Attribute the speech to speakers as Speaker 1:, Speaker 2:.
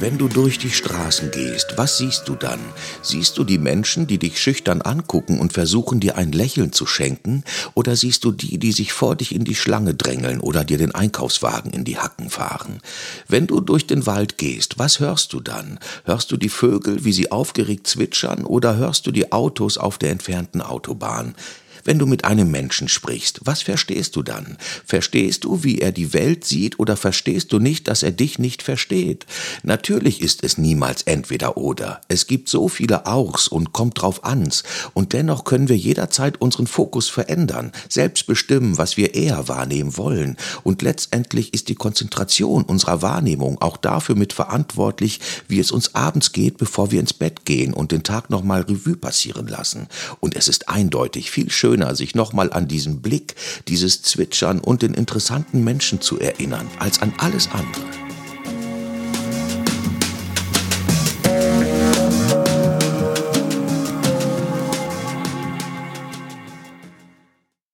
Speaker 1: Wenn du durch die Straßen gehst, was siehst du dann? Siehst du die Menschen, die dich schüchtern angucken und versuchen, dir ein Lächeln zu schenken? Oder siehst du die, die sich vor dich in die Schlange drängeln oder dir den Einkaufswagen in die Hacken fahren? Wenn du durch den Wald gehst, was hörst du dann? Hörst du die Vögel, wie sie aufgeregt zwitschern, oder hörst du die Autos auf der entfernten Autobahn? Wenn du mit einem Menschen sprichst, was verstehst du dann? Verstehst du, wie er die Welt sieht, oder verstehst du nicht, dass er dich nicht versteht? Natürlich ist es niemals entweder oder. Es gibt so viele Auchs und kommt drauf ans, und dennoch können wir jederzeit unseren Fokus verändern, selbst bestimmen, was wir eher wahrnehmen wollen, und letztendlich ist die Konzentration unserer Wahrnehmung auch dafür mitverantwortlich, wie es uns abends geht, bevor wir ins Bett gehen und den Tag nochmal Revue passieren lassen. Und es ist eindeutig viel schöner, schöner, sich nochmal an diesen Blick, dieses Zwitschern und den interessanten Menschen zu erinnern, als an alles andere.